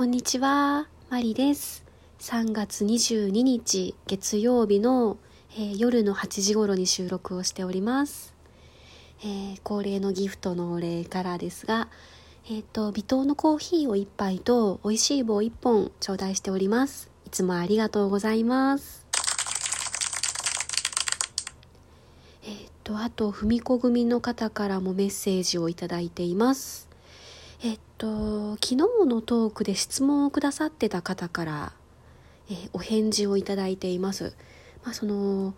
こんにちは、マリです。3月22日月曜日の、えー夜の8時頃に収録をしております。えー恒例のギフトのお礼からですが、えっ、と、微糖のコーヒーを1杯と美味しい棒1本頂戴しております。いつもありがとうございます。えっ、と、あと、ふみこ組の方からもメッセージをいただいています。えっと、昨日のトークで質問をくださってた方から、えーお返事をいただいています。まあ、その、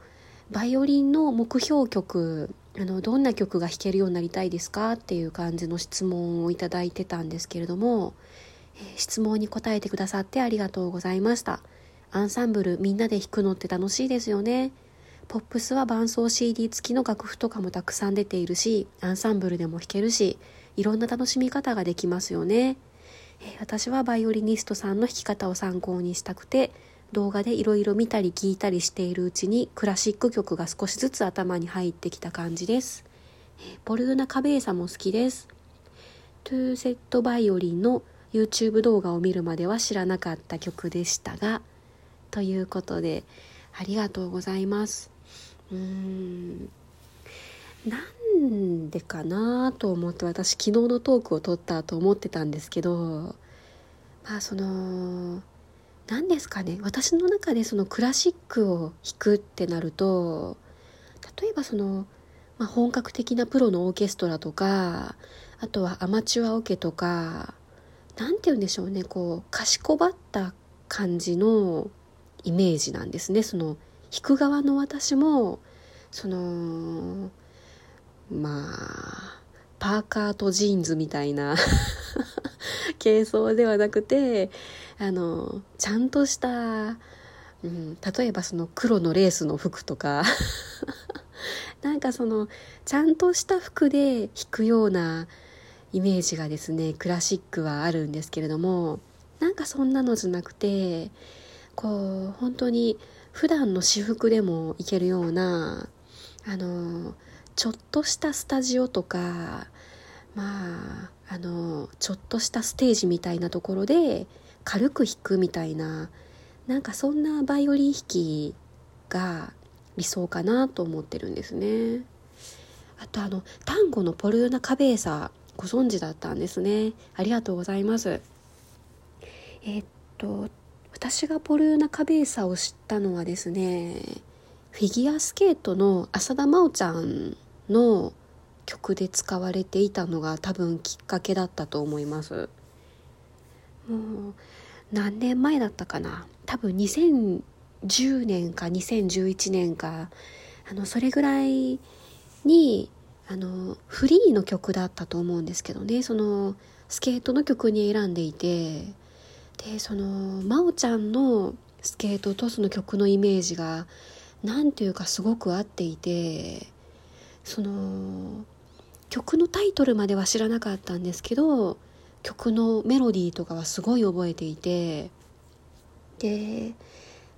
バイオリンの目標曲、あの、どんな曲が弾けるようになりたいですか？っていう感じの質問をいただいてたんですけれども、えー質問に答えてくださってありがとうございました。アンサンブルみんなで弾くのって楽しいですよね。ポップスは伴奏 CD 付きの楽譜とかもたくさん出ているし、アンサンブルでも弾けるし、いろんな楽しみ方ができますよね。え私はバイオリニストさんの弾き方を参考にしたくて、動画でいろいろ見たり聞いたりしているうちにクラシック曲が少しずつ頭に入ってきた感じです。えポルーナ・カベーサも好きです。トゥーセットバイオリンの YouTube 動画を見るまでは知らなかった曲でしたが、ということで、ありがとうございます。うーん。なんでかなと思って私昨日のトークを撮ったと思ってたんですけどまあその何ですかね。私の中でそのクラシックを弾くってなると例えばその、まあ、本格的なプロのオーケストラとかあとはアマチュアオケとかなんて言うんでしょうね。こうかしこばった感じのイメージなんですね。その弾く側の私もそのまあパーカーとジーンズみたいな 軽装ではなくてあのちゃんとした、うん、例えばその黒のレースの服とか なんかそのちゃんとした服で弾くようなイメージがですねクラシックはあるんですけれどもなんかそんなのじゃなくてこう本当に普段の私服でもいけるようなあのちょっとしたスタジオとかまああのちょっとしたステージみたいなところで軽く弾くみたいななんかそんなバイオリン弾きが理想かなと思ってるんですね。あとあの単語のポルーナ・カベーサご存知だったんですね。ありがとうございます。えーっと私がポルーナ・カベーサを知ったのはですねフィギュアスケートの浅田真央ちゃんの曲で使われていたのが多分きっかけだったと思います。もう何年前だったかな？多分2010年か2011年か。あのそれぐらいにあのフリーの曲だったと思うんですけどね。そのスケートの曲に選んでいて。でその真央ちゃんのスケートとその曲のイメージがなんていうかすごく合っていてその曲のタイトルまでは知らなかったんですけど曲のメロディーとかはすごい覚えていてで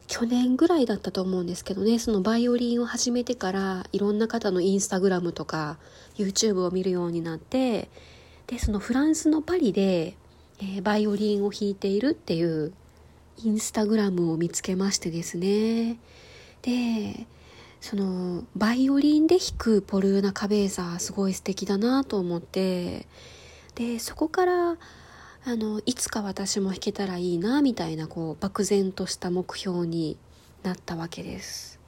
去年ぐらいだったと思うんですけどねそのバイオリンを始めてからいろんな方のインスタグラムとか YouTube を見るようになってでそのフランスのパリで、えーバイオリンを弾いているっていうインスタグラムを見つけましてですね。でそのバイオリンで弾くポルーナ・カベーサすごい素敵だなと思ってでそこからあのいつか私も弾けたらいいなみたいなこう漠然とした目標になったわけです。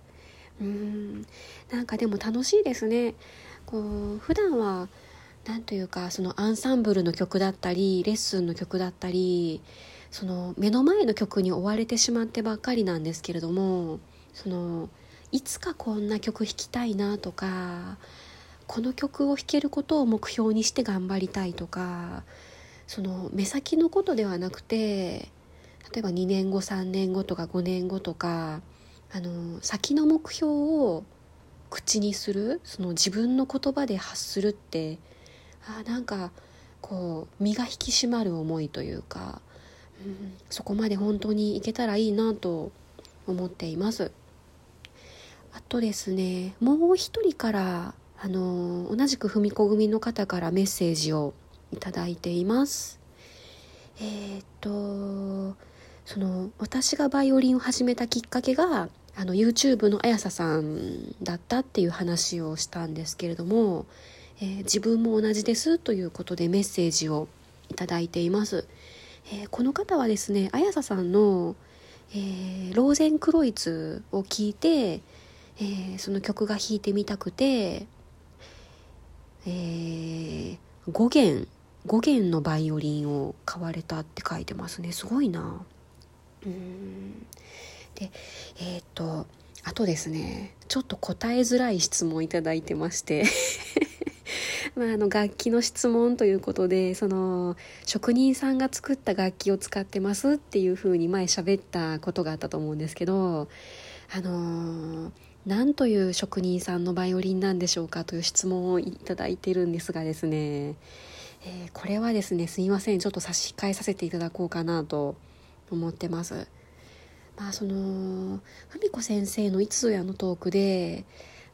うん。なんかでも楽しいですね。こう普段はなんというかそのアンサンブルの曲だったりレッスンの曲だったりその目の前の曲に追われてしまってばっかりなんですけれどもそのいつかこんな曲弾きたいなとかこの曲を弾けることを目標にして頑張りたいとかその目先のことではなくて例えば2年後3年後とか5年後とかあの先の目標を口にするその自分の言葉で発するってあなんかこう身が引き締まる思いというか、うん、そこまで本当にいけたらいいなと思っています。あとですねもう一人からあの同じく踏み子組の方からメッセージをいただいています。えー、っとその私がバイオリンを始めたきっかけがあの YouTube のあやささんだったっていう話をしたんですけれども、えー、自分も同じですということでメッセージをいただいています、えー、この方はですねあやささんの、えー、ローゼンクロイツを聞いて、えその曲が弾いてみたくて、え5弦5弦のバイオリンを買われたって書いてますね。すごいな。うん。でえっ、とあとですねちょっと答えづらい質問いただいてまして。まあ、あの楽器の質問ということでその職人さんが作った楽器を使ってますっていうふうに前喋ったことがあったと思うんですけどあの何という職人さんのバイオリンなんでしょうかという質問をいただいてるんですがですね、えー、これはですねすいませんちょっと差し控えさせていただこうかなと思ってます。まあその文子先生のいつぞやのトークで、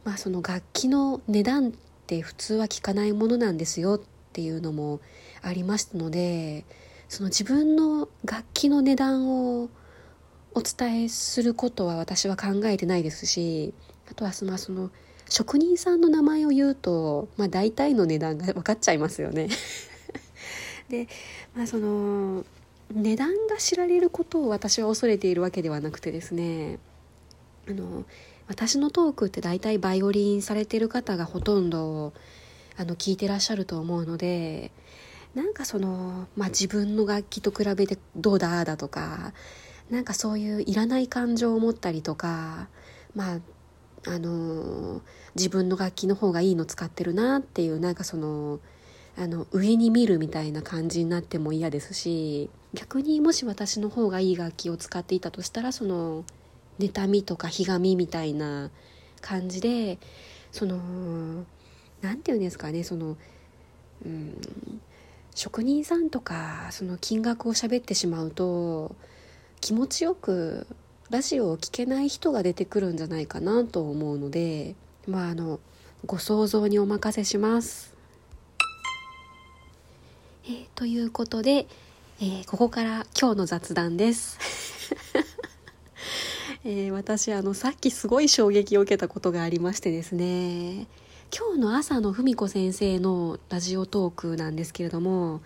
まあ、その楽器の値段って普通は聞かないものなんですよっていうのもありましたのでその自分の楽器の値段をお伝えすることは私は考えてないですしあとはそのその職人さんの名前を言うと、まあ、大体の値段が 分かっちゃいますよね。でまあその値段が知られることを私は恐れているわけではなくてですねあの私のトークって大体バイオリンされてる方がほとんどあの聞いてらっしゃると思うのでなんかその、まあ、自分の楽器と比べてどうだだとかなんかそういういらない感情を持ったりとかまああの自分の楽器の方がいいの使ってるなっていうなんかそのあの上に見るみたいな感じになっても嫌ですし逆にもし私の方がいい楽器を使っていたとしたらその妬みとかひがみみたいな感じでその何て言うんですかねその、うん、職人さんとかその金額を喋ってしまうと気持ちよくラジオを聴けない人が出てくるんじゃないかなと思うのでまああのご想像にお任せします。えー、ということで、えー、ここから今日の雑談です。えー、私あのさっきすごい衝撃を受けたことがありましてですね今日の朝の文子先生のラジオトークなんですけれども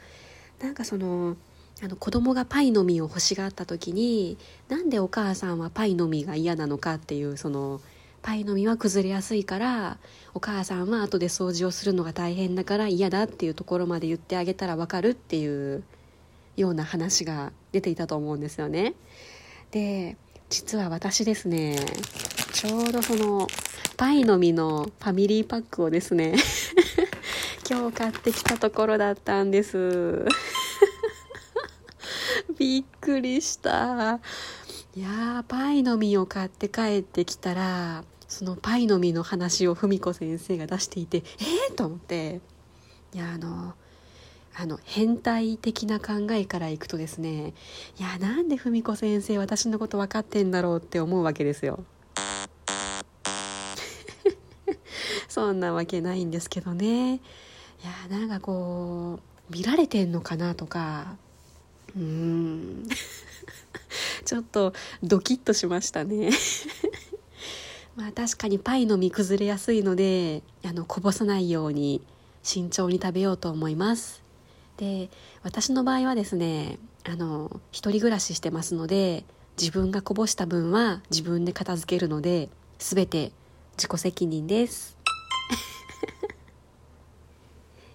なんかそのあの子供がパイの実を欲しがった時になんでお母さんはパイの実が嫌なのかっていうそのパイの実は崩れやすいからお母さんは後で掃除をするのが大変だから嫌だっていうところまで言ってあげたらわかるっていうような話が出ていたと思うんですよね。で実は私ですねちょうどそのパイの実のファミリーパックをですね 今日買ってきたところだったんですびっくりした。いやーパイの実を買って帰ってきたらそのパイの実の話を文子先生が出していてえー、と思って。いやあのあの変態的な考えからいくとですねいやなんで文子先生私のこと分かってんだろうって思うわけですよ。そんなわけないんですけどね。いやなんかこう見られてんのかなとかうん。ちょっとドキッとしましたね。まあ確かにパイの実崩れやすいのであのこぼさないように慎重に食べようと思います。で私の場合はですねあの一人暮らししてますので自分がこぼした分は自分で片付けるので全て自己責任です。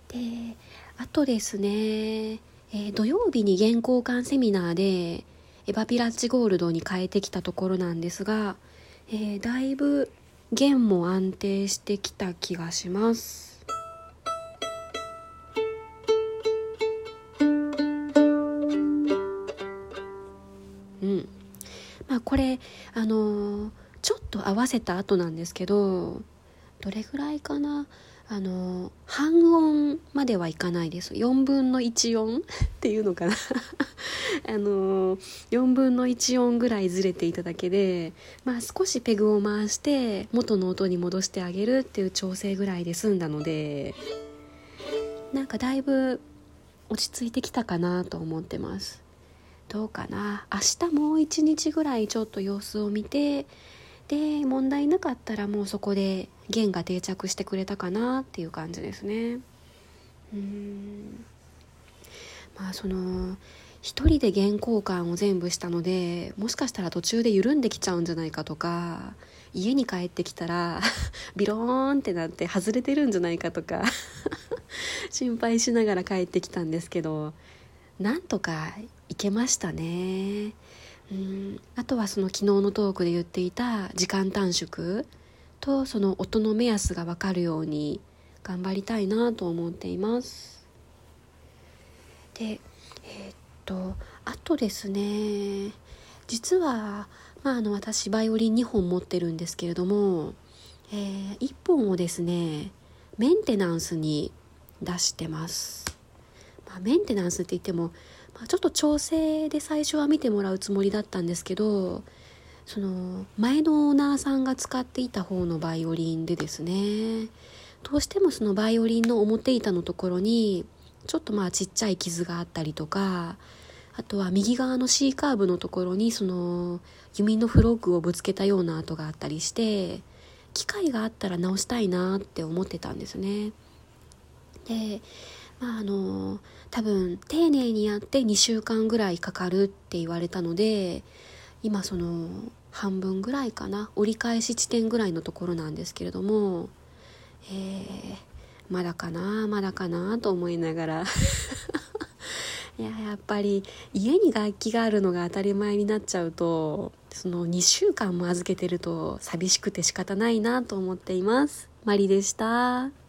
であとですね、えー、土曜日に原交換セミナーでエバピラッチゴールドに変えてきたところなんですが、えー、だいぶ弦も安定してきた気がしますまあこれあのちょっと合わせた後なんですけどどれぐらいかな？あの半音まではいかないです。4分の1音 っていうのかな。あの4分の1音ぐらいずれていただけで、まあ、少しペグを回して元の音に戻してあげるっていう調整ぐらいで済んだのでなんかだいぶ落ち着いてきたかなと思ってます。どうかな。明日もう一日ぐらいちょっと様子を見てで問題なかったらもうそこで弦が定着してくれたかなっていう感じですね。うん。まあその一人で弦交換を全部したのでもしかしたら途中で緩んできちゃうんじゃないかとか家に帰ってきたら ビローンってなって外れてるんじゃないかとか 心配しながら帰ってきたんですけどなんとかいけましたね。うん。あとはその昨日のトークで言っていた時間短縮とその音の目安が分かるように頑張りたいなと思っています。でえー、っとあとですね実は、まあ、あの私バイオリン2本持ってるんですけれども、えー、1本をですねメンテナンスに出してます、まあ、メンテナンスって言っても、ちょっと調整で最初は見てもらうつもりだったんですけどその前のオーナーさんが使っていた方のバイオリンでですねどうしてもそのバイオリンの表板のところにちょっとまあちっちゃい傷があったりとかあとは右側の C カーブのところにその弓のフロッグをぶつけたような跡があったりして機会があったら直したいなって思ってたんですね。でまああの多分丁寧にやって2週間ぐらいかかるって言われたので今その半分ぐらいかな折り返し地点ぐらいのところなんですけれどもえー、まだかなまだかなと思いながら いややっぱり家に楽器があるのが当たり前になっちゃうとその2週間も預けてると寂しくて仕方ないなと思っていますマリでした。